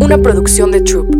una producción de Troop.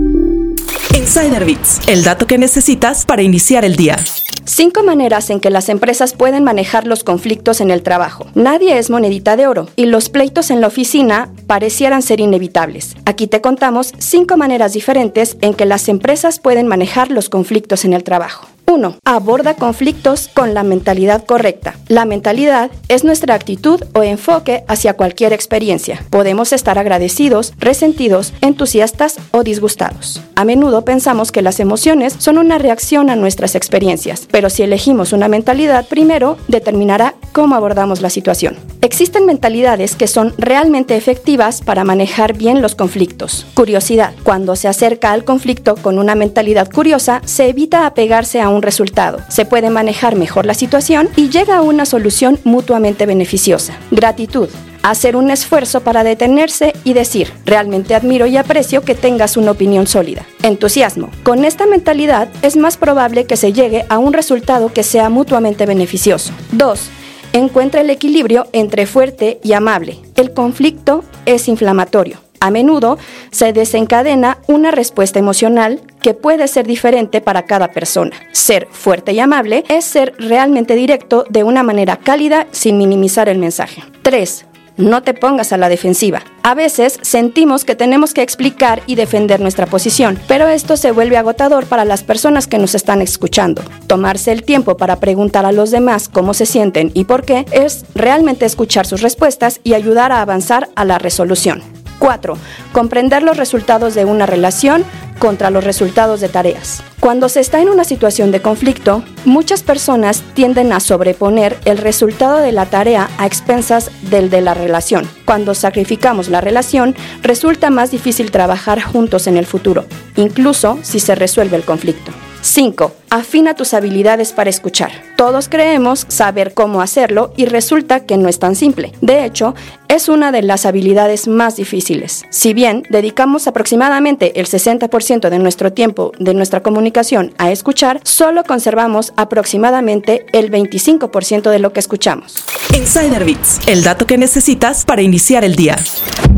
Insider Bits, el dato que necesitas para iniciar el día. Cinco maneras en que las empresas pueden manejar los conflictos en el trabajo. Nadie es monedita de oro y los pleitos en la oficina parecieran ser inevitables. Aquí te contamos cinco maneras diferentes en que las empresas pueden manejar los conflictos en el trabajo. 1. Aborda conflictos con la mentalidad correcta. La mentalidad es nuestra actitud o enfoque hacia cualquier experiencia. Podemos estar agradecidos, resentidos, entusiastas o disgustados. A menudo pensamos que las emociones son una reacción a nuestras experiencias, pero si elegimos una mentalidad, primero determinará cómo abordamos la situación. Existen mentalidades que son realmente efectivas para manejar bien los conflictos. Curiosidad. Cuando se acerca al conflicto con una mentalidad curiosa, se evita apegarse a un resultado, se puede manejar mejor la situación y llega a una solución mutuamente beneficiosa. Gratitud hacer un esfuerzo para detenerse y decir, realmente admiro y aprecio que tengas una opinión sólida. Entusiasmo. Con esta mentalidad es más probable que se llegue a un resultado que sea mutuamente beneficioso. 2 encuentra el equilibrio entre fuerte y amable. El conflicto es inflamatorio. A menudo se desencadena una respuesta emocional que puede ser diferente para cada persona. Ser fuerte y amable es ser realmente directo de una manera cálida sin minimizar el mensaje. 3. No te pongas a la defensiva. A veces sentimos que tenemos que explicar y defender nuestra posición, pero esto se vuelve agotador para las personas que nos están escuchando. Tomarse el tiempo para preguntar a los demás cómo se sienten y por qué es realmente escuchar sus respuestas y ayudar a avanzar a la resolución. 4. Comprender los resultados de una relación contra los resultados de tareas. Cuando se está en una situación de conflicto, muchas personas tienden a sobreponer el resultado de la tarea a expensas del de la relación. Cuando sacrificamos la relación, resulta más difícil trabajar juntos en el futuro, incluso si se resuelve el conflicto. 5. Afina tus habilidades para escuchar. Todos creemos saber cómo hacerlo y resulta que no es tan simple. De hecho, es una de las habilidades más difíciles. Si bien dedicamos aproximadamente el 60% de nuestro tiempo de nuestra comunicación a escuchar, solo conservamos aproximadamente el 25% de lo que escuchamos. Insider Bits, el dato que necesitas para iniciar el día.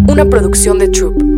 Una producción de Troop.